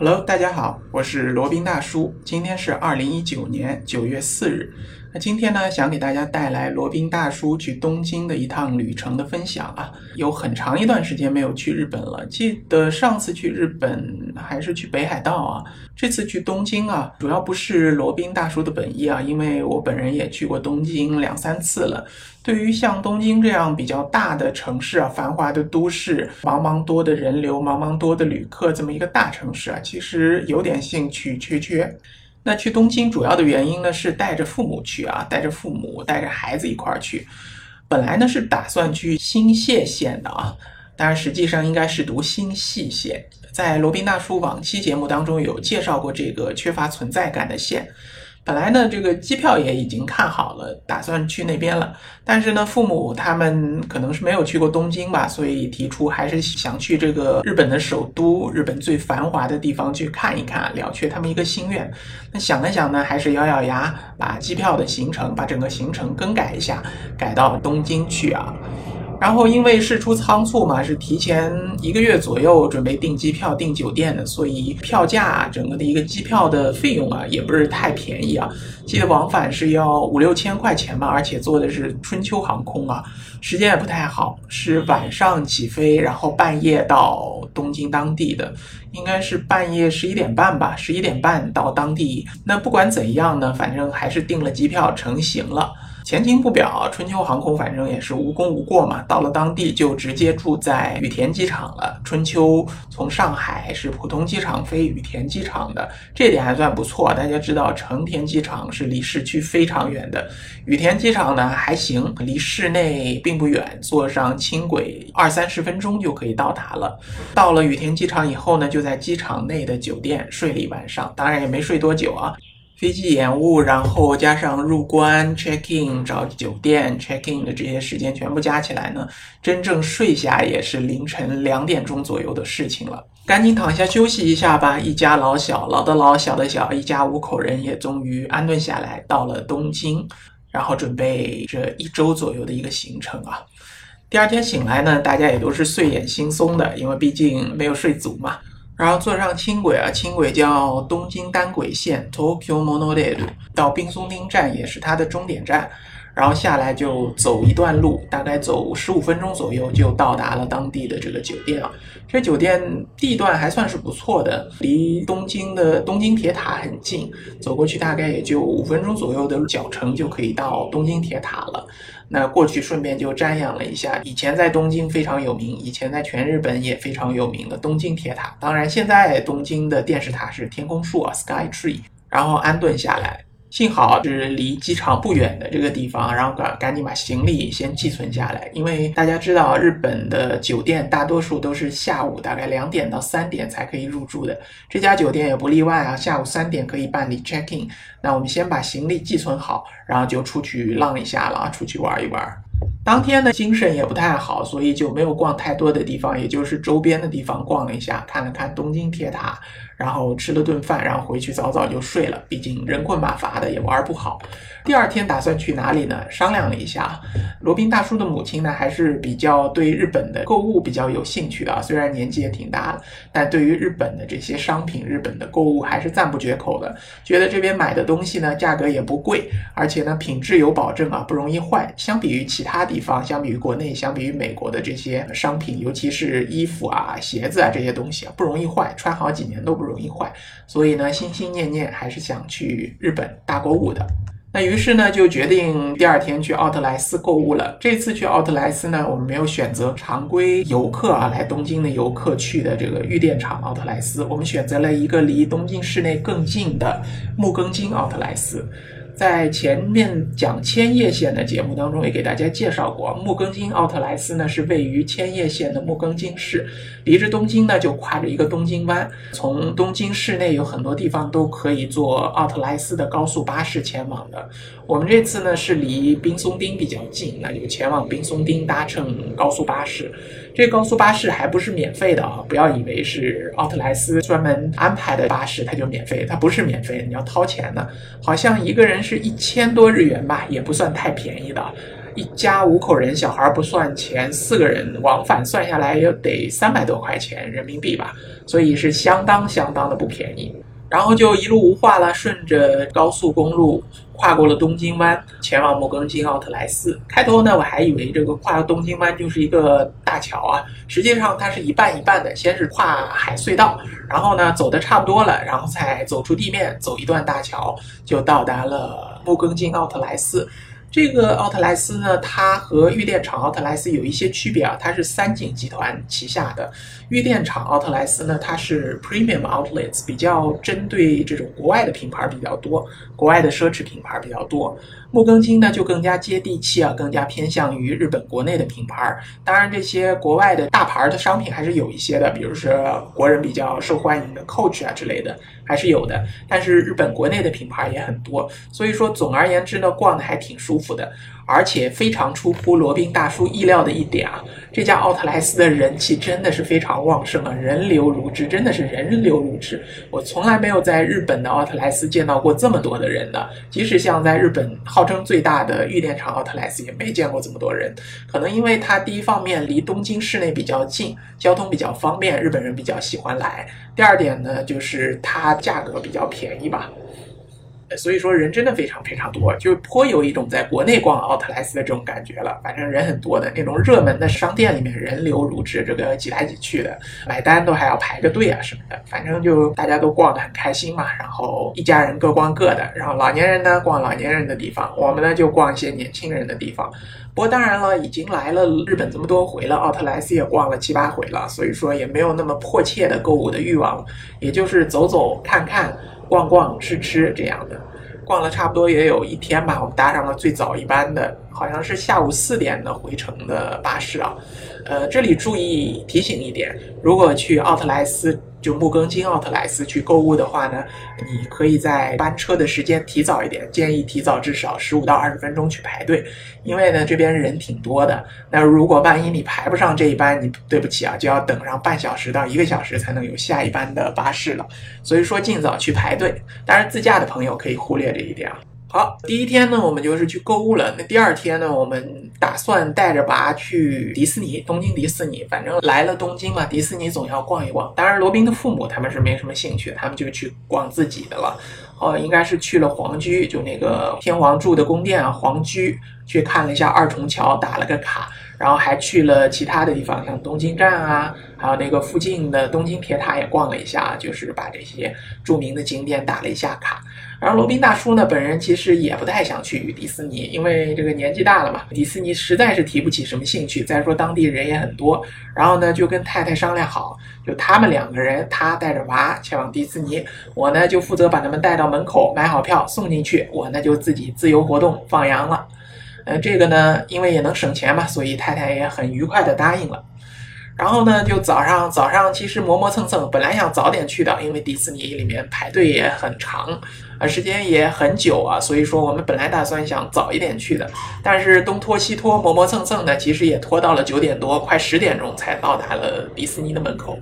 Hello，大家好，我是罗宾大叔。今天是二零一九年九月四日。那今天呢，想给大家带来罗宾大叔去东京的一趟旅程的分享啊。有很长一段时间没有去日本了，记得上次去日本还是去北海道啊。这次去东京啊，主要不是罗宾大叔的本意啊，因为我本人也去过东京两三次了。对于像东京这样比较大的城市啊，繁华的都市，茫茫多的人流，茫茫多的旅客，这么一个大城市啊，其实有点兴趣缺缺。那去东京主要的原因呢，是带着父母去啊，带着父母，带着孩子一块儿去。本来呢是打算去新泻县的啊，当然实际上应该是读新系县。在罗宾大叔往期节目当中有介绍过这个缺乏存在感的县。本来呢，这个机票也已经看好了，打算去那边了。但是呢，父母他们可能是没有去过东京吧，所以提出还是想去这个日本的首都、日本最繁华的地方去看一看，了却他们一个心愿。那想了想呢，还是咬咬牙，把机票的行程，把整个行程更改一下，改到东京去啊。然后因为事出仓促嘛，是提前一个月左右准备订机票、订酒店的，所以票价整个的一个机票的费用啊，也不是太便宜啊。记得往返是要五六千块钱吧，而且坐的是春秋航空啊，时间也不太好，是晚上起飞，然后半夜到东京当地的，应该是半夜十一点半吧，十一点半到当地。那不管怎样呢，反正还是订了机票，成行了。前情不表，春秋航空反正也是无功无过嘛。到了当地就直接住在羽田机场了。春秋从上海是普通机场飞羽田机场的，这点还算不错。大家知道成田机场是离市区非常远的，羽田机场呢还行，离市内并不远，坐上轻轨二三十分钟就可以到达了。到了羽田机场以后呢，就在机场内的酒店睡了一晚上，当然也没睡多久啊。飞机延误，然后加上入关 check in 找酒店 check in 的这些时间全部加起来呢，真正睡下也是凌晨两点钟左右的事情了。赶紧躺下休息一下吧。一家老小，老的老，小的小，一家五口人也终于安顿下来，到了东京，然后准备这一周左右的一个行程啊。第二天醒来呢，大家也都是睡眼惺忪的，因为毕竟没有睡足嘛。然后坐上轻轨啊，轻轨叫东京单轨线 （Tokyo Monorail），到冰松町站也是它的终点站。然后下来就走一段路，大概走十五分钟左右就到达了当地的这个酒店啊。这酒店地段还算是不错的，离东京的东京铁塔很近，走过去大概也就五分钟左右的脚程就可以到东京铁塔了。那过去顺便就瞻仰了一下以前在东京非常有名，以前在全日本也非常有名的东京铁塔。当然，现在东京的电视塔是天空树啊，Sky Tree。然后安顿下来。幸好是离机场不远的这个地方，然后赶赶紧把行李先寄存下来，因为大家知道日本的酒店大多数都是下午大概两点到三点才可以入住的，这家酒店也不例外啊，下午三点可以办理 check in。那我们先把行李寄存好，然后就出去浪一下了，出去玩一玩。当天的精神也不太好，所以就没有逛太多的地方，也就是周边的地方逛了一下，看了看东京铁塔。然后吃了顿饭，然后回去早早就睡了。毕竟人困马乏的，也玩不好。第二天打算去哪里呢？商量了一下，罗宾大叔的母亲呢，还是比较对日本的购物比较有兴趣的啊。虽然年纪也挺大了，但对于日本的这些商品，日本的购物还是赞不绝口的。觉得这边买的东西呢，价格也不贵，而且呢，品质有保证啊，不容易坏。相比于其他地方，相比于国内，相比于美国的这些商品，尤其是衣服啊、鞋子啊这些东西啊，不容易坏，穿好几年都不。容易坏，所以呢，心心念念还是想去日本大购物的。那于是呢，就决定第二天去奥特莱斯购物了。这次去奥特莱斯呢，我们没有选择常规游客啊来东京的游客去的这个御殿场奥特莱斯，我们选择了一个离东京市内更近的木更津奥特莱斯。在前面讲千叶县的节目当中，也给大家介绍过，木更津奥特莱斯呢是位于千叶县的木更津市，离着东京呢就跨着一个东京湾，从东京市内有很多地方都可以坐奥特莱斯的高速巴士前往的。我们这次呢是离冰松町比较近，那就前往冰松町搭乘高速巴士。这高速巴士还不是免费的啊！不要以为是奥特莱斯专门安排的巴士，它就免费，它不是免费，你要掏钱的。好像一个人是一千多日元吧，也不算太便宜的。一家五口人，小孩不算钱，四个人往返算下来也得三百多块钱人民币吧，所以是相当相当的不便宜。然后就一路无话了，顺着高速公路跨过了东京湾，前往木更津奥特莱斯。开头呢，我还以为这个跨东京湾就是一个大桥啊，实际上它是一半一半的，先是跨海隧道，然后呢走的差不多了，然后再走出地面，走一段大桥，就到达了木更津奥特莱斯。这个奥特莱斯呢，它和玉电厂奥特莱斯有一些区别啊，它是三井集团旗下的。玉电厂奥特莱斯呢，它是 Premium Outlets，比较针对这种国外的品牌比较多，国外的奢侈品牌比较多。木更津呢就更加接地气啊，更加偏向于日本国内的品牌。当然，这些国外的大牌的商品还是有一些的，比如说国人比较受欢迎的 Coach 啊之类的，还是有的。但是日本国内的品牌也很多，所以说总而言之呢，逛的还挺舒舒服的。而且非常出乎罗宾大叔意料的一点啊，这家奥特莱斯的人气真的是非常旺盛啊，人流如织，真的是人流如织。我从来没有在日本的奥特莱斯见到过这么多的人的，即使像在日本号称最大的玉电厂奥特莱斯，也没见过这么多人。可能因为它第一方面离东京市内比较近，交通比较方便，日本人比较喜欢来。第二点呢，就是它价格比较便宜吧。所以说人真的非常非常多，就颇有一种在国内逛奥特莱斯的这种感觉了。反正人很多的那种热门的商店里面人流如织，这个挤来挤去的，买单都还要排个队啊什么的。反正就大家都逛得很开心嘛。然后一家人各逛各的，然后老年人呢逛老年人的地方，我们呢就逛一些年轻人的地方。不过当然了，已经来了日本这么多回了，奥特莱斯也逛了七八回了，所以说也没有那么迫切的购物的欲望，也就是走走看看。逛逛吃吃这样的，逛了差不多也有一天吧。我们搭上了最早一班的，好像是下午四点的回程的巴士啊。呃，这里注意提醒一点，如果去奥特莱斯。就木更津奥特莱斯去购物的话呢，你可以在班车的时间提早一点，建议提早至少十五到二十分钟去排队，因为呢这边人挺多的。那如果万一你排不上这一班，你对不起啊，就要等上半小时到一个小时才能有下一班的巴士了。所以说尽早去排队。当然自驾的朋友可以忽略这一点啊。好，第一天呢，我们就是去购物了。那第二天呢，我们打算带着娃去迪士尼，东京迪士尼。反正来了东京嘛，迪士尼总要逛一逛。当然，罗宾的父母他们是没什么兴趣，他们就去逛自己的了。哦，应该是去了皇居，就那个天皇住的宫殿啊，皇居去看了一下二重桥，打了个卡。然后还去了其他的地方，像东京站啊，还有那个附近的东京铁塔也逛了一下，就是把这些著名的景点打了一下卡。然后罗宾大叔呢，本人其实也不太想去迪士尼，因为这个年纪大了嘛，迪士尼实在是提不起什么兴趣。再说当地人也很多，然后呢就跟太太商量好，就他们两个人，他带着娃前往迪士尼，我呢就负责把他们带到门口买好票送进去，我呢就自己自由活动放羊了。呃，这个呢，因为也能省钱嘛，所以太太也很愉快的答应了。然后呢，就早上早上其实磨磨蹭蹭，本来想早点去的，因为迪士尼里面排队也很长，啊，时间也很久啊，所以说我们本来打算想早一点去的，但是东拖西拖，磨磨蹭蹭的，其实也拖到了九点多，快十点钟才到达了迪士尼的门口。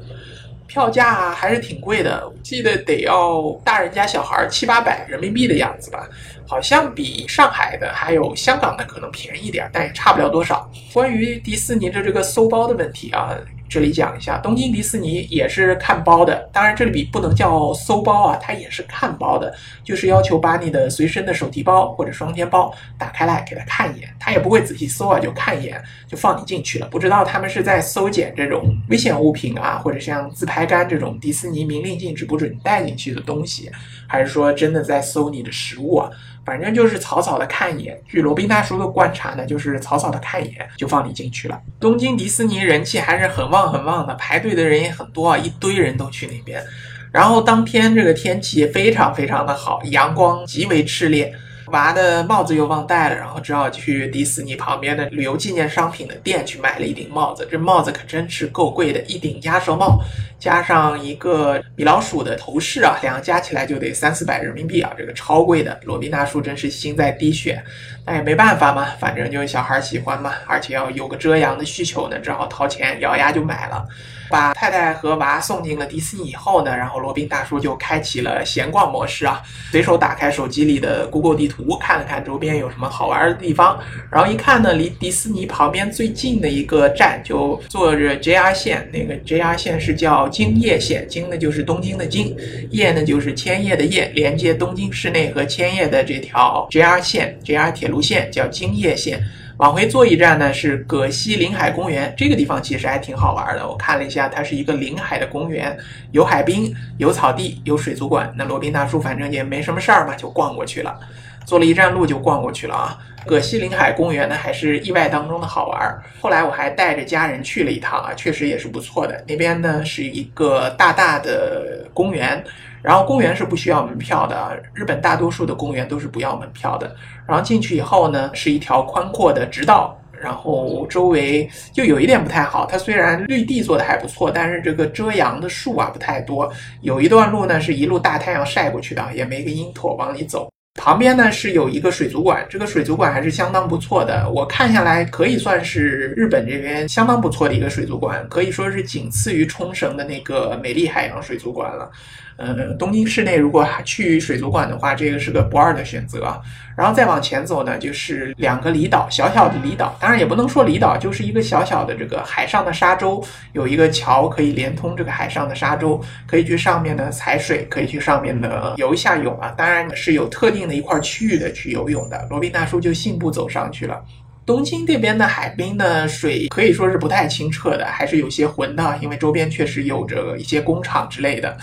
票价还是挺贵的，记得得要大人家小孩七八百人民币的样子吧，好像比上海的还有香港的可能便宜一点，但也差不了多少。关于迪士尼的这个搜包的问题啊。这里讲一下，东京迪士尼也是看包的，当然这里不能叫搜包啊，它也是看包的，就是要求把你的随身的手提包或者双肩包打开来给他看一眼，他也不会仔细搜啊，就看一眼就放你进去了。不知道他们是在搜检这种危险物品啊，或者像自拍杆这种迪士尼明令禁止不准带进去的东西，还是说真的在搜你的食物啊？反正就是草草的看一眼，据罗宾大叔的观察呢，就是草草的看一眼就放你进去了。东京迪士尼人气还是很旺很旺的，排队的人也很多啊，一堆人都去那边。然后当天这个天气非常非常的好，阳光极为炽烈。娃的帽子又忘带了，然后只好去迪士尼旁边的旅游纪念商品的店去买了一顶帽子。这帽子可真是够贵的，一顶鸭舌帽加上一个米老鼠的头饰啊，两个加起来就得三四百人民币啊，这个超贵的。罗宾大叔真是心在滴血，那也没办法嘛，反正就是小孩喜欢嘛，而且要有个遮阳的需求呢，只好掏钱咬牙就买了。把太太和娃送进了迪士尼以后呢，然后罗宾大叔就开启了闲逛模式啊，随手打开手机里的 Google 地图，看了看周边有什么好玩的地方，然后一看呢，离迪士尼旁边最近的一个站就坐着 JR 线，那个 JR 线是叫京叶线，京呢就是东京的京，叶呢就是千叶的叶，连接东京市内和千叶的这条 JR 线，JR 铁路线叫京叶线。往回坐一站呢，是葛西临海公园。这个地方其实还挺好玩的。我看了一下，它是一个临海的公园，有海滨，有草地，有水族馆。那罗宾大叔反正也没什么事儿嘛，就逛过去了。坐了一站路就逛过去了啊。葛西临海公园呢，还是意外当中的好玩。后来我还带着家人去了一趟啊，确实也是不错的。那边呢是一个大大的公园。然后公园是不需要门票的，日本大多数的公园都是不要门票的。然后进去以后呢，是一条宽阔的直道，然后周围就有一点不太好，它虽然绿地做的还不错，但是这个遮阳的树啊不太多。有一段路呢是一路大太阳晒过去的，也没个阴托往里走。旁边呢是有一个水族馆，这个水族馆还是相当不错的，我看下来可以算是日本这边相当不错的一个水族馆，可以说是仅次于冲绳的那个美丽海洋水族馆了。呃，东京市内如果还去水族馆的话，这个是个不二的选择。然后再往前走呢，就是两个离岛，小小的离岛，当然也不能说离岛，就是一个小小的这个海上的沙洲，有一个桥可以连通这个海上的沙洲，可以去上面呢踩水，可以去上面的游一下泳啊。当然是有特定的一块区域的去游泳的。罗宾大叔就信步走上去了。东京这边的海滨的水可以说是不太清澈的，还是有些浑的，因为周边确实有着一些工厂之类的。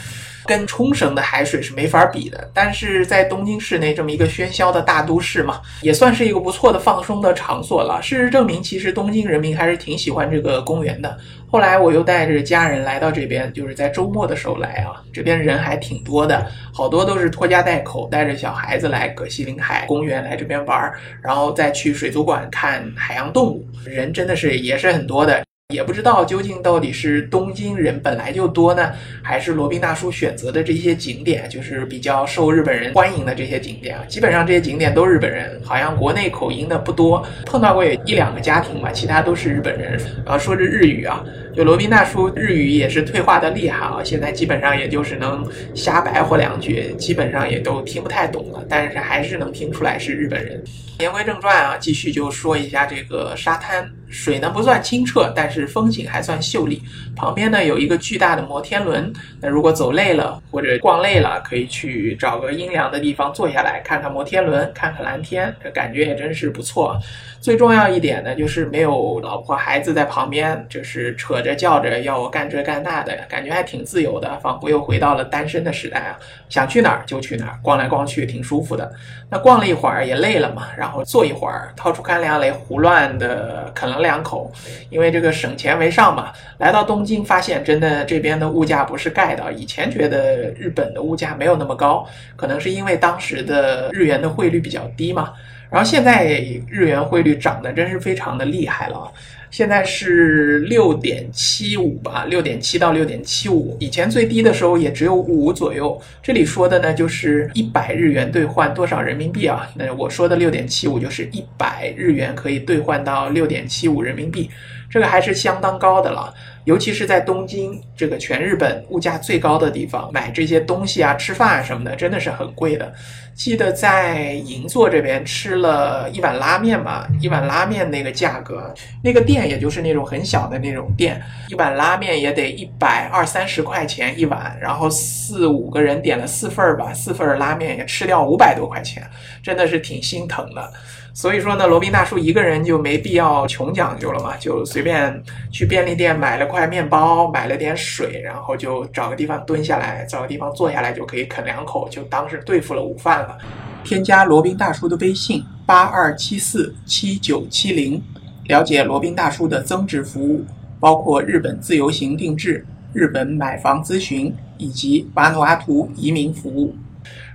跟冲绳的海水是没法比的，但是在东京市内这么一个喧嚣的大都市嘛，也算是一个不错的放松的场所了。事实证明，其实东京人民还是挺喜欢这个公园的。后来我又带着家人来到这边，就是在周末的时候来啊，这边人还挺多的，好多都是拖家带口，带着小孩子来葛西临海公园来这边玩，然后再去水族馆看海洋动物，人真的是也是很多的。也不知道究竟到底是东京人本来就多呢，还是罗宾大叔选择的这些景点就是比较受日本人欢迎的这些景点啊。基本上这些景点都日本人，好像国内口音的不多，碰到过有一两个家庭吧，其他都是日本人啊，说着日语啊。就罗宾大叔日语也是退化的厉害啊，现在基本上也就是能瞎白活两句，基本上也都听不太懂了，但是还是能听出来是日本人。言归正传啊，继续就说一下这个沙滩。水呢不算清澈，但是风景还算秀丽。旁边呢有一个巨大的摩天轮，那如果走累了或者逛累了，可以去找个阴凉的地方坐下来，看看摩天轮，看看蓝天，这感觉也真是不错。最重要一点呢，就是没有老婆孩子在旁边，就是扯着叫着要我干这干那的，感觉还挺自由的，仿佛又回到了单身的时代啊！想去哪儿就去哪儿，逛来逛去挺舒服的。那逛了一会儿也累了嘛，然后坐一会儿，掏出干粮来胡乱的啃了。两口，因为这个省钱为上嘛。来到东京，发现真的这边的物价不是盖的。以前觉得日本的物价没有那么高，可能是因为当时的日元的汇率比较低嘛。然后现在日元汇率涨得真是非常的厉害了。现在是六点七五吧，六点七到六点七五。以前最低的时候也只有五左右。这里说的呢，就是一百日元兑换多少人民币啊？那我说的六点七五就是一百日元可以兑换到六点七五人民币。这个还是相当高的了，尤其是在东京这个全日本物价最高的地方，买这些东西啊、吃饭啊什么的，真的是很贵的。记得在银座这边吃了一碗拉面吧，一碗拉面那个价格，那个店也就是那种很小的那种店，一碗拉面也得一百二三十块钱一碗，然后四五个人点了四份儿吧，四份儿拉面也吃掉五百多块钱，真的是挺心疼的。所以说呢，罗宾大叔一个人就没必要穷讲究了嘛，就随便去便利店买了块面包，买了点水，然后就找个地方蹲下来，找个地方坐下来就可以啃两口，就当是对付了午饭了。添加罗宾大叔的微信八二七四七九七零，了解罗宾大叔的增值服务，包括日本自由行定制、日本买房咨询以及瓦努阿图移民服务。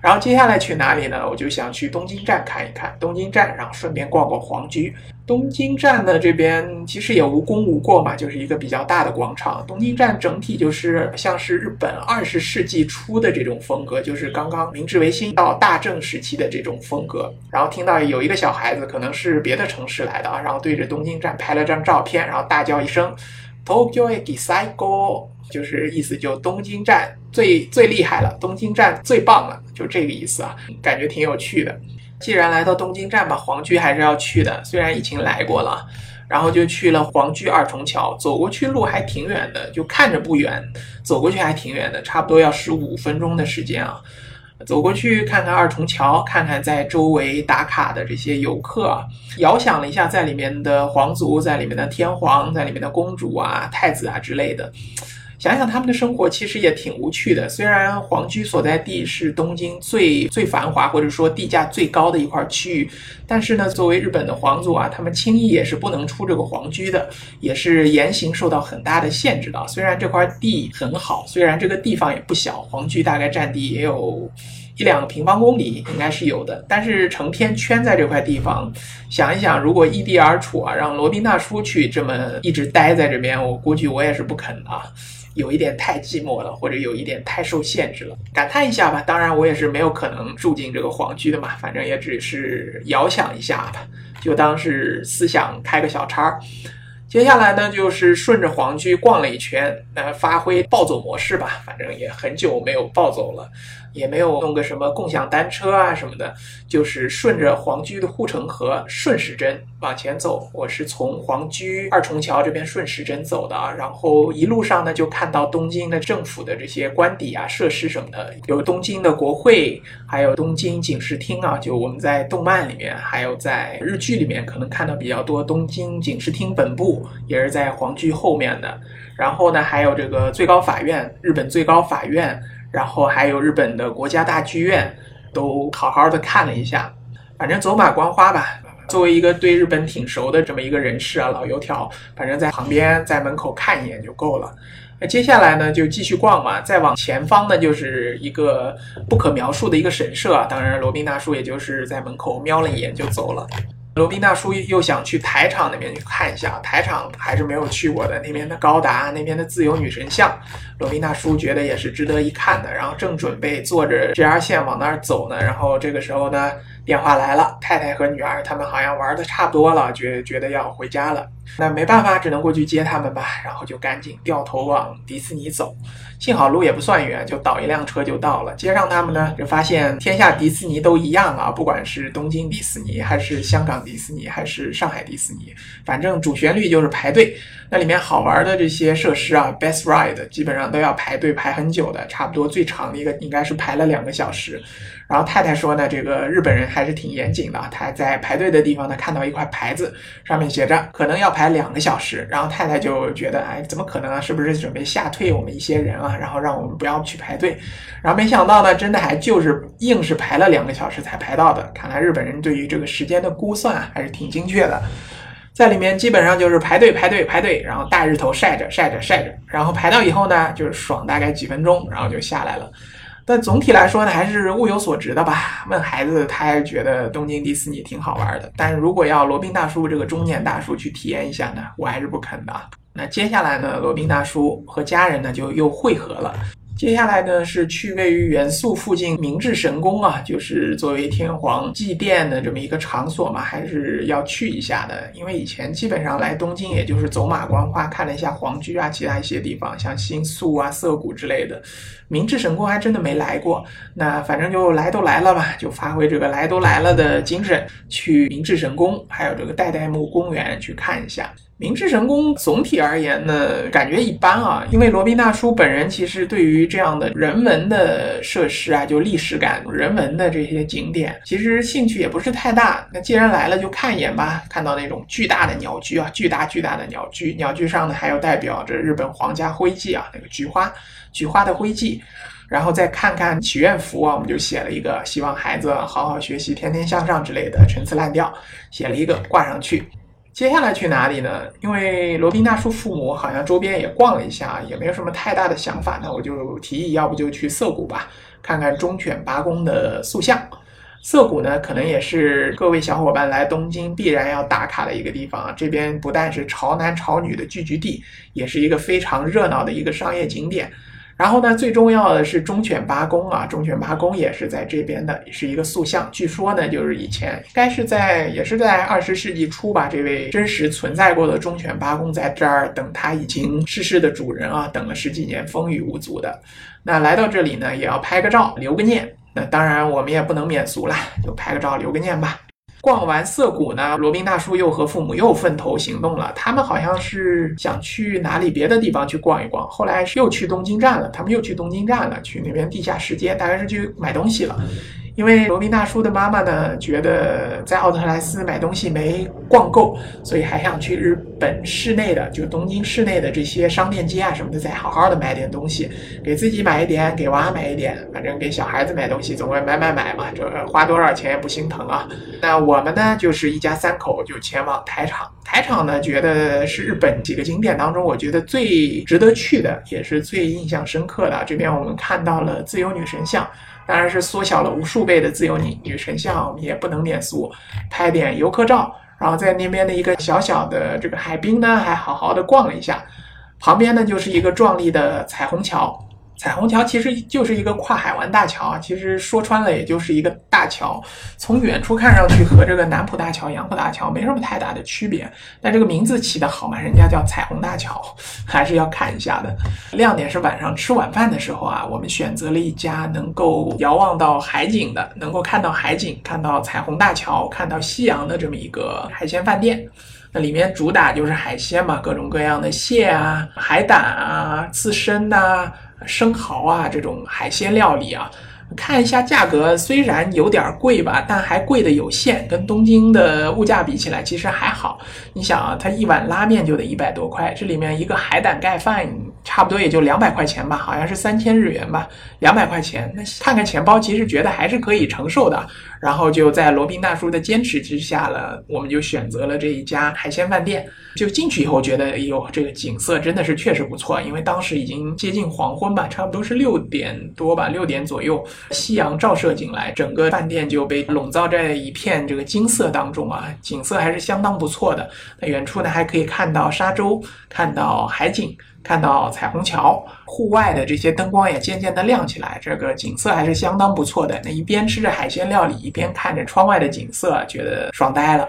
然后接下来去哪里呢？我就想去东京站看一看东京站，然后顺便逛逛皇居。东京站呢这边其实也无功无过嘛，就是一个比较大的广场。东京站整体就是像是日本二十世纪初的这种风格，就是刚刚明治维新到大正时期的这种风格。然后听到有一个小孩子可能是别的城市来的啊，然后对着东京站拍了张照片，然后大叫一声。Tokyo decaico 就是意思就东京站最最厉害了，东京站最棒了，就这个意思啊，感觉挺有趣的。既然来到东京站吧，皇居还是要去的，虽然已经来过了。然后就去了皇居二重桥，走过去路还挺远的，就看着不远，走过去还挺远的，差不多要十五分钟的时间啊。走过去看看二重桥，看看在周围打卡的这些游客，遥想了一下在里面的皇族，在里面的天皇，在里面的公主啊、太子啊之类的。想想他们的生活其实也挺无趣的。虽然皇居所在地是东京最最繁华或者说地价最高的一块区域，但是呢，作为日本的皇族啊，他们轻易也是不能出这个皇居的，也是言行受到很大的限制的。虽然这块地很好，虽然这个地方也不小，皇居大概占地也有一两个平方公里，应该是有的。但是成天圈在这块地方，想一想，如果异地而处啊，让罗宾大叔去这么一直待在这边，我估计我也是不肯啊。有一点太寂寞了，或者有一点太受限制了，感叹一下吧。当然，我也是没有可能住进这个皇居的嘛，反正也只是遥想一下吧，就当是思想开个小差。接下来呢，就是顺着皇居逛了一圈，呃，发挥暴走模式吧。反正也很久没有暴走了，也没有弄个什么共享单车啊什么的，就是顺着皇居的护城河顺时针往前走。我是从皇居二重桥这边顺时针走的啊，然后一路上呢就看到东京的政府的这些官邸啊、设施什么的，有东京的国会，还有东京警视厅啊。就我们在动漫里面，还有在日剧里面可能看到比较多东京警视厅本部。也是在皇居后面的，然后呢，还有这个最高法院，日本最高法院，然后还有日本的国家大剧院，都好好的看了一下，反正走马观花吧。作为一个对日本挺熟的这么一个人士啊，老油条，反正在旁边在门口看一眼就够了。那接下来呢，就继续逛嘛，再往前方呢，就是一个不可描述的一个神社啊。当然，罗宾大叔也就是在门口瞄了一眼就走了。罗宾大叔又想去台场那边去看一下，台场还是没有去过的。那边的高达，那边的自由女神像，罗宾大叔觉得也是值得一看的。然后正准备坐着 JR 线往那儿走呢，然后这个时候呢，电话来了，太太和女儿他们好像玩的差不多了，觉觉得要回家了。那没办法，只能过去接他们吧。然后就赶紧掉头往迪士尼走。幸好路也不算远，就倒一辆车就到了。接上他们呢，就发现天下迪士尼都一样啊，不管是东京迪士尼，还是香港迪士尼，还是上海迪士尼，反正主旋律就是排队。那里面好玩的这些设施啊，Best Ride 基本上都要排队排很久的，差不多最长的一个应该是排了两个小时。然后太太说呢，这个日本人还是挺严谨的。他在排队的地方呢，看到一块牌子，上面写着可能要排两个小时。然后太太就觉得，哎，怎么可能啊？是不是准备吓退我们一些人啊？然后让我们不要去排队。然后没想到呢，真的还就是硬是排了两个小时才排到的。看来日本人对于这个时间的估算还是挺精确的。在里面基本上就是排队排队排队，然后大日头晒着晒着晒着，然后排到以后呢，就是爽大概几分钟，然后就下来了。但总体来说呢，还是物有所值的吧。问孩子，他还觉得东京迪士尼挺好玩的。但是如果要罗宾大叔这个中年大叔去体验一下呢，我还是不肯的。那接下来呢，罗宾大叔和家人呢就又会合了。接下来呢是去位于元素附近明治神宫啊，就是作为天皇祭奠的这么一个场所嘛，还是要去一下的。因为以前基本上来东京，也就是走马观花看了一下皇居啊，其他一些地方，像新宿啊、涩谷之类的。明治神宫还真的没来过。那反正就来都来了吧，就发挥这个来都来了的精神，去明治神宫还有这个代代木公园去看一下。明治神宫总体而言呢，感觉一般啊，因为罗宾大叔本人其实对于这样的人文的设施啊，就历史感、人文的这些景点，其实兴趣也不是太大。那既然来了，就看一眼吧。看到那种巨大的鸟居啊，巨大巨大的鸟居，鸟居上呢还有代表着日本皇家徽记啊，那个菊花，菊花的徽记。然后再看看祈愿符啊，我们就写了一个，希望孩子好好学习，天天向上之类的陈词滥调，写了一个挂上去。接下来去哪里呢？因为罗宾大叔父母好像周边也逛了一下，也没有什么太大的想法，那我就提议，要不就去涩谷吧，看看忠犬八公的塑像。涩谷呢，可能也是各位小伙伴来东京必然要打卡的一个地方。这边不但是潮男潮女的聚集地，也是一个非常热闹的一个商业景点。然后呢，最重要的是忠犬八公啊，忠犬八公也是在这边的，是一个塑像。据说呢，就是以前应该是在也是在二十世纪初吧，这位真实存在过的忠犬八公在这儿等他已经逝世的主人啊，等了十几年，风雨无阻的。那来到这里呢，也要拍个照，留个念。那当然，我们也不能免俗了，就拍个照，留个念吧。逛完涩谷呢，罗宾大叔又和父母又分头行动了。他们好像是想去哪里别的地方去逛一逛，后来又去东京站了。他们又去东京站了，去那边地下世界，大概是去买东西了。因为罗宾大叔的妈妈呢，觉得在奥特莱斯买东西没逛够，所以还想去日本市内的，就东京市内的这些商店街啊什么的，再好好的买点东西，给自己买一点，给娃买一点，反正给小孩子买东西，总归买买买嘛，这花多少钱也不心疼啊。那我们呢，就是一家三口就前往台场。台场呢，觉得是日本几个景点当中，我觉得最值得去的，也是最印象深刻的。这边我们看到了自由女神像。当然是缩小了无数倍的自由女女神像，我们也不能免俗，拍点游客照，然后在那边的一个小小的这个海滨呢，还好好的逛了一下，旁边呢就是一个壮丽的彩虹桥。彩虹桥其实就是一个跨海湾大桥啊，其实说穿了也就是一个大桥，从远处看上去和这个南浦大桥、杨浦大桥没什么太大的区别。但这个名字起得好嘛，人家叫彩虹大桥，还是要看一下的。亮点是晚上吃晚饭的时候啊，我们选择了一家能够遥望到海景的，能够看到海景、看到彩虹大桥、看到夕阳的这么一个海鲜饭店。那里面主打就是海鲜嘛，各种各样的蟹啊、海胆啊、刺身呐。生蚝啊，这种海鲜料理啊，看一下价格，虽然有点贵吧，但还贵的有限，跟东京的物价比起来，其实还好。你想啊，它一碗拉面就得一百多块，这里面一个海胆盖饭。差不多也就两百块钱吧，好像是三千日元吧，两百块钱。那看看钱包，其实觉得还是可以承受的。然后就在罗宾大叔的坚持之下了，我们就选择了这一家海鲜饭店。就进去以后觉得，哎呦，这个景色真的是确实不错。因为当时已经接近黄昏吧，差不多是六点多吧，六点左右，夕阳照射进来，整个饭店就被笼罩在一片这个金色当中啊，景色还是相当不错的。那远处呢，还可以看到沙洲，看到海景。看到彩虹桥，户外的这些灯光也渐渐的亮起来，这个景色还是相当不错的。那一边吃着海鲜料理，一边看着窗外的景色，觉得爽呆了。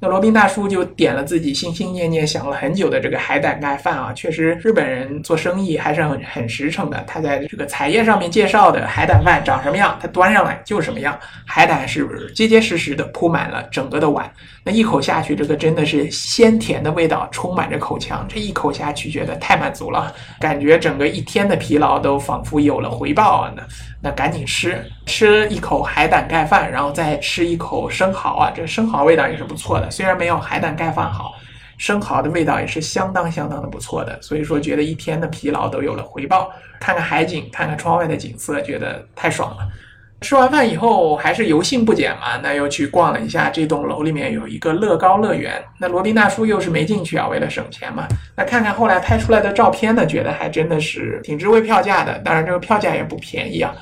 那罗宾大叔就点了自己心心念念想了很久的这个海胆盖饭啊，确实日本人做生意还是很很实诚的。他在这个彩页上面介绍的海胆饭长什么样，他端上来就什么样，海胆是不是结结实实的铺满了整个的碗。那一口下去，这个真的是鲜甜的味道充满着口腔，这一口下去觉得太满足了，感觉整个一天的疲劳都仿佛有了回报啊！那那赶紧吃，吃一口海胆盖饭，然后再吃一口生蚝啊，这生蚝味道也是不错的，虽然没有海胆盖饭好，生蚝的味道也是相当相当的不错的，所以说觉得一天的疲劳都有了回报，看看海景，看看窗外的景色，觉得太爽了。吃完饭以后还是油性不减嘛，那又去逛了一下这栋楼里面有一个乐高乐园。那罗宾大叔又是没进去啊，为了省钱嘛。那看看后来拍出来的照片呢，觉得还真的是挺值回票价的。当然这个票价也不便宜啊。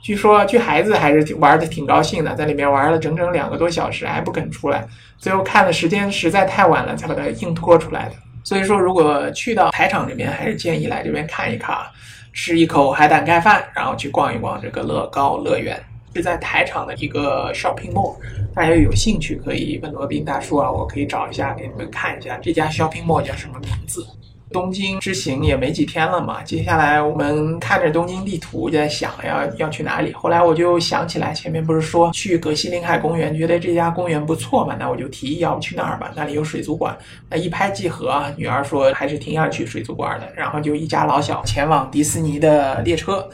据说据孩子还是玩的挺高兴的，在里面玩了整整两个多小时还不肯出来，最后看的时间实在太晚了，才把它硬拖出来的。所以说如果去到台场这边，还是建议来这边看一看啊。吃一口海胆盖饭，然后去逛一逛这个乐高乐园，是在台场的一个 shopping mall。大家有兴趣可以问罗宾大叔啊，我可以找一下给你们看一下这家 shopping mall 叫什么名字。东京之行也没几天了嘛，接下来我们看着东京地图就在想要要去哪里。后来我就想起来前面不是说去葛西林海公园，觉得这家公园不错嘛，那我就提议要不去那儿吧，那里有水族馆。那一拍即合，女儿说还是挺想去水族馆的，然后就一家老小前往迪士尼的列车。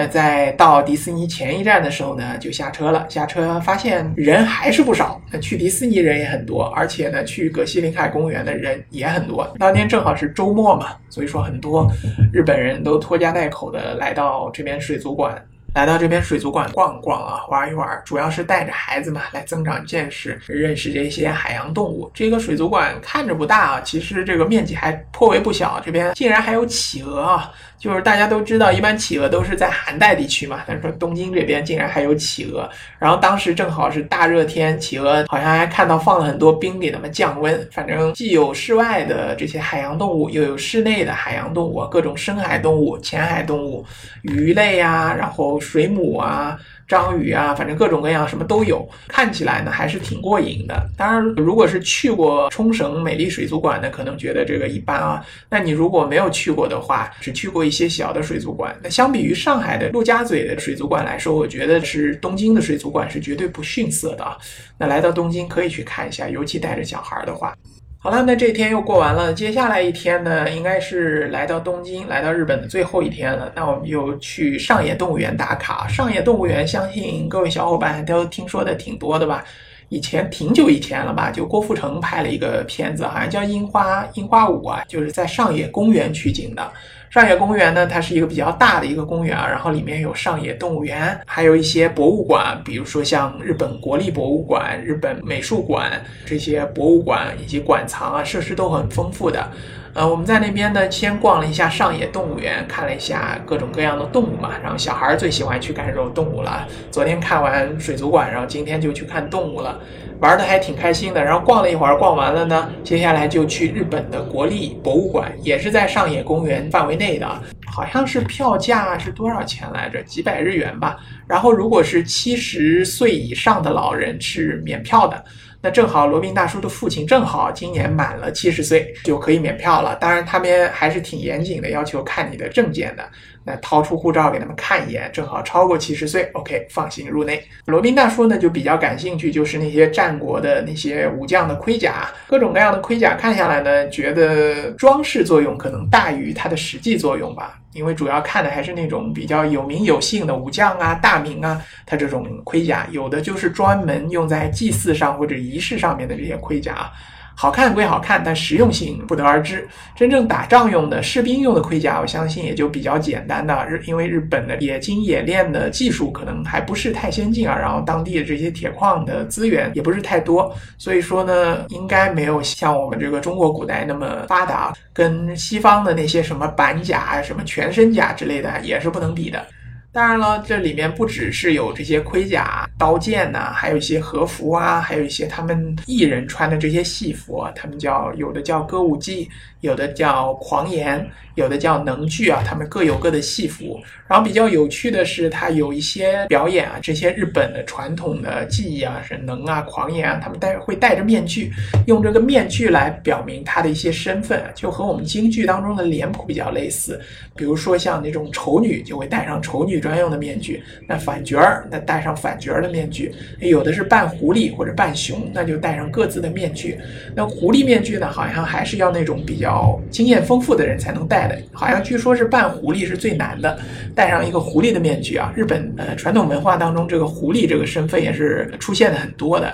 那在到迪士尼前一站的时候呢，就下车了。下车发现人还是不少，那去迪士尼人也很多，而且呢，去葛西临海公园的人也很多。当天正好是周末嘛，所以说很多日本人都拖家带口的来到这边水族馆来到这边水族馆逛逛啊，玩一玩，主要是带着孩子嘛来增长见识，认识这些海洋动物。这个水族馆看着不大啊，其实这个面积还颇为不小。这边竟然还有企鹅啊！就是大家都知道，一般企鹅都是在寒带地区嘛，但是说东京这边竟然还有企鹅。然后当时正好是大热天，企鹅好像还看到放了很多冰给它们降温。反正既有室外的这些海洋动物，又有室内的海洋动物，各种深海动物、浅海动物、鱼类呀，然后水母啊。章鱼啊，反正各种各样什么都有，看起来呢还是挺过瘾的。当然，如果是去过冲绳美丽水族馆的，可能觉得这个一般啊。那你如果没有去过的话，只去过一些小的水族馆，那相比于上海的陆家嘴的水族馆来说，我觉得是东京的水族馆是绝对不逊色的啊。那来到东京可以去看一下，尤其带着小孩的话。好了，那这天又过完了，接下来一天呢，应该是来到东京，来到日本的最后一天了。那我们就去上野动物园打卡。上野动物园，相信各位小伙伴都听说的挺多的吧？以前挺久以前了吧，就郭富城拍了一个片子，好像叫《樱花樱花舞》啊，就是在上野公园取景的。上野公园呢，它是一个比较大的一个公园啊，然后里面有上野动物园，还有一些博物馆，比如说像日本国立博物馆、日本美术馆这些博物馆以及馆藏啊，设施都很丰富的。呃，我们在那边呢，先逛了一下上野动物园，看了一下各种各样的动物嘛。然后小孩最喜欢去看这种动物了。昨天看完水族馆，然后今天就去看动物了，玩的还挺开心的。然后逛了一会儿，逛完了呢，接下来就去日本的国立博物馆，也是在上野公园范围内的，好像是票价是多少钱来着？几百日元吧。然后如果是七十岁以上的老人是免票的。那正好罗宾大叔的父亲正好今年满了七十岁，就可以免票了。当然，他们还是挺严谨的，要求看你的证件的。那掏出护照给他们看一眼，正好超过七十岁，OK，放心入内。罗宾大叔呢就比较感兴趣，就是那些战国的那些武将的盔甲，各种各样的盔甲，看下来呢，觉得装饰作用可能大于它的实际作用吧。因为主要看的还是那种比较有名有姓的武将啊、大名啊，他这种盔甲，有的就是专门用在祭祀上或者仪式上面的这些盔甲。好看归好看，但实用性不得而知。真正打仗用的、士兵用的盔甲，我相信也就比较简单的。日因为日本的冶金冶炼的技术可能还不是太先进啊，然后当地的这些铁矿的资源也不是太多，所以说呢，应该没有像我们这个中国古代那么发达。跟西方的那些什么板甲啊、什么全身甲之类的，也是不能比的。当然了，这里面不只是有这些盔甲、刀剑呐，还有一些和服啊，还有一些他们艺人穿的这些戏服，他们叫有的叫歌舞伎，有的叫狂言，有的叫能剧啊，他们各有各的戏服。然后比较有趣的是，他有一些表演啊，这些日本的传统的技艺啊，是能啊、狂言啊，他们戴会戴着面具，用这个面具来表明他的一些身份，就和我们京剧当中的脸谱比较类似。比如说像那种丑女，就会戴上丑女。专用的面具，那反角儿那戴上反角儿的面具，有的是扮狐狸或者扮熊，那就戴上各自的面具。那狐狸面具呢，好像还是要那种比较要经验丰富的人才能戴的，好像据说是扮狐狸是最难的，戴上一个狐狸的面具啊。日本呃传统文化当中，这个狐狸这个身份也是出现的很多的。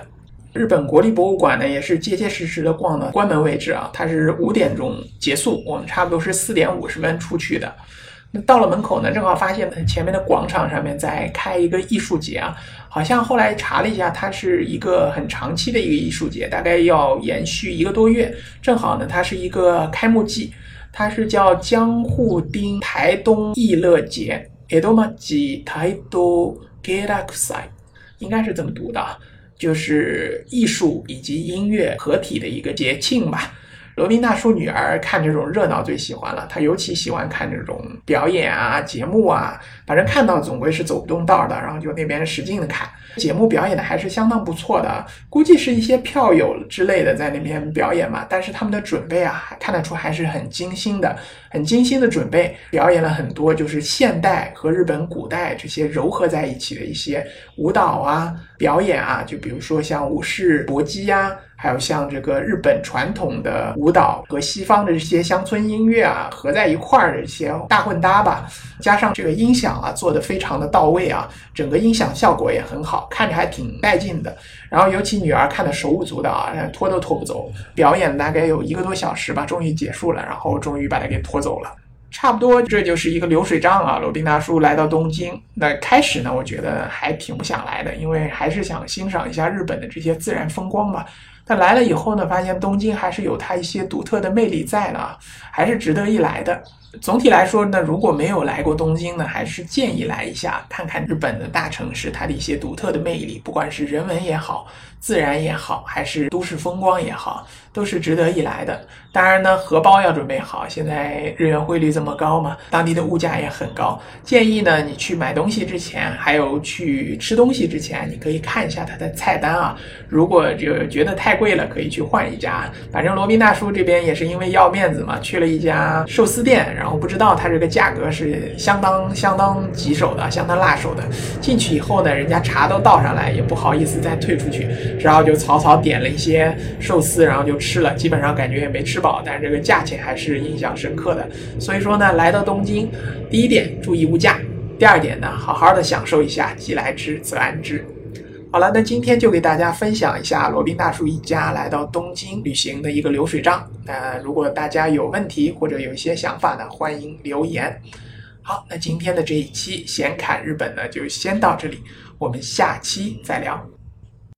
日本国立博物馆呢，也是结结实实的逛的关门位置啊，它是五点钟结束，我们差不多是四点五十分出去的。那到了门口呢，正好发现前面的广场上面在开一个艺术节啊，好像后来查了一下，它是一个很长期的一个艺术节，大概要延续一个多月。正好呢，它是一个开幕季，它是叫江户町台东艺乐节 （Edomachi Taido Galaxy），应该是这么读的，就是艺术以及音乐合体的一个节庆吧。罗宾大叔女儿看这种热闹最喜欢了，她尤其喜欢看这种表演啊、节目啊，反正看到总归是走不动道的，然后就那边使劲的看。节目表演的还是相当不错的，估计是一些票友之类的在那边表演嘛，但是他们的准备啊，看得出还是很精心的，很精心的准备，表演了很多就是现代和日本古代这些糅合在一起的一些舞蹈啊、表演啊，就比如说像武士搏击呀。还有像这个日本传统的舞蹈和西方的这些乡村音乐啊合在一块儿的一些大混搭吧，加上这个音响啊做的非常的到位啊，整个音响效果也很好，看着还挺带劲的。然后尤其女儿看的手舞足蹈啊，拖都拖不走。表演大概有一个多小时吧，终于结束了，然后终于把她给拖走了。差不多这就是一个流水账啊。罗宾大叔来到东京，那开始呢，我觉得还挺不想来的，因为还是想欣赏一下日本的这些自然风光吧。但来了以后呢，发现东京还是有它一些独特的魅力在的啊，还是值得一来的。总体来说呢，如果没有来过东京呢，还是建议来一下，看看日本的大城市它的一些独特的魅力，不管是人文也好。自然也好，还是都市风光也好，都是值得一来的。当然呢，荷包要准备好。现在日元汇率这么高嘛，当地的物价也很高。建议呢，你去买东西之前，还有去吃东西之前，你可以看一下它的菜单啊。如果就觉得太贵了，可以去换一家。反正罗宾大叔这边也是因为要面子嘛，去了一家寿司店，然后不知道它这个价格是相当相当棘手的，相当辣手的。进去以后呢，人家茶都倒上来，也不好意思再退出去。然后就草草点了一些寿司，然后就吃了，基本上感觉也没吃饱，但是这个价钱还是印象深刻的。所以说呢，来到东京，第一点注意物价，第二点呢，好好的享受一下“既来之则安之”。好了，那今天就给大家分享一下罗宾大叔一家来到东京旅行的一个流水账。那如果大家有问题或者有一些想法呢，欢迎留言。好，那今天的这一期闲侃日本呢，就先到这里，我们下期再聊。